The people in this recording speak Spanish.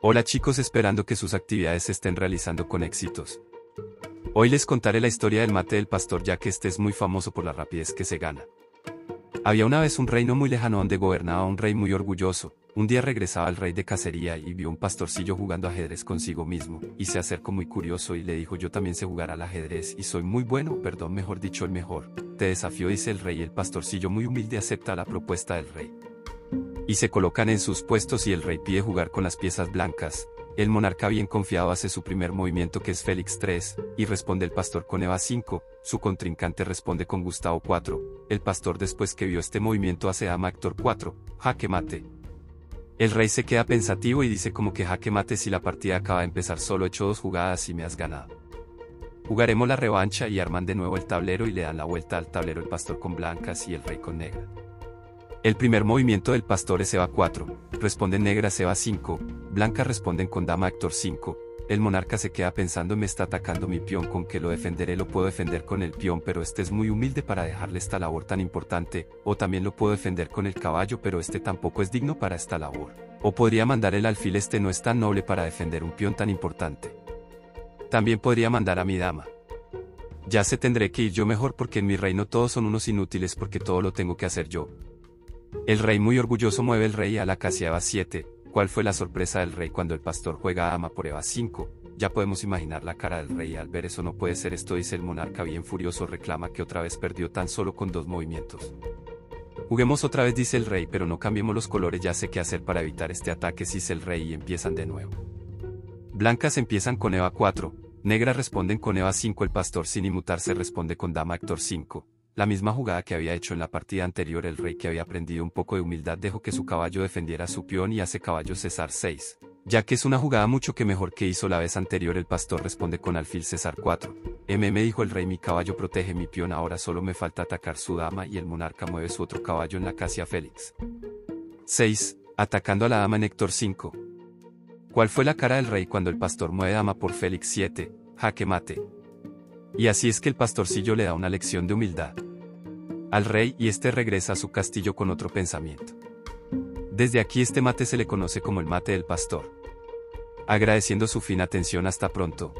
Hola chicos esperando que sus actividades se estén realizando con éxitos. Hoy les contaré la historia del mate del pastor ya que este es muy famoso por la rapidez que se gana. Había una vez un reino muy lejano donde gobernaba un rey muy orgulloso. Un día regresaba el rey de cacería y vio un pastorcillo jugando ajedrez consigo mismo, y se acercó muy curioso y le dijo yo también sé jugar al ajedrez y soy muy bueno, perdón mejor dicho el mejor. Te desafío dice el rey el pastorcillo muy humilde acepta la propuesta del rey y se colocan en sus puestos y el rey pide jugar con las piezas blancas. El monarca bien confiado hace su primer movimiento que es Félix 3, y responde el pastor con Eva 5, su contrincante responde con Gustavo 4, el pastor después que vio este movimiento hace dama Héctor 4, jaque mate. El rey se queda pensativo y dice como que jaque mate si la partida acaba de empezar solo hecho dos jugadas y me has ganado. Jugaremos la revancha y arman de nuevo el tablero y le dan la vuelta al tablero el pastor con blancas y el rey con negra. El primer movimiento del pastor es Eva 4, responden negras Eva 5, blanca responden con dama actor 5, el monarca se queda pensando me está atacando mi peón con que lo defenderé lo puedo defender con el peón pero este es muy humilde para dejarle esta labor tan importante, o también lo puedo defender con el caballo pero este tampoco es digno para esta labor, o podría mandar el alfil este no es tan noble para defender un peón tan importante. También podría mandar a mi dama. Ya se tendré que ir yo mejor porque en mi reino todos son unos inútiles porque todo lo tengo que hacer yo, el rey muy orgulloso mueve el rey a la casi Eva 7. ¿Cuál fue la sorpresa del rey cuando el pastor juega a ama por Eva 5? Ya podemos imaginar la cara del rey al ver eso no puede ser esto dice el monarca bien furioso reclama que otra vez perdió tan solo con dos movimientos. Juguemos otra vez dice el rey pero no cambiemos los colores ya sé qué hacer para evitar este ataque dice el rey y empiezan de nuevo. Blancas empiezan con Eva 4, negras responden con Eva 5 el pastor sin inmutarse responde con dama actor 5, la misma jugada que había hecho en la partida anterior el rey que había aprendido un poco de humildad dejó que su caballo defendiera su peón y hace caballo cesar 6. Ya que es una jugada mucho que mejor que hizo la vez anterior el pastor responde con alfil cesar 4. M me dijo el rey mi caballo protege mi peón ahora solo me falta atacar su dama y el monarca mueve su otro caballo en la casia Félix. 6. Atacando a la dama en Héctor 5. ¿Cuál fue la cara del rey cuando el pastor mueve dama por Félix 7? Jaque mate. Y así es que el pastorcillo le da una lección de humildad al rey y este regresa a su castillo con otro pensamiento. Desde aquí este mate se le conoce como el mate del pastor. Agradeciendo su fina atención hasta pronto.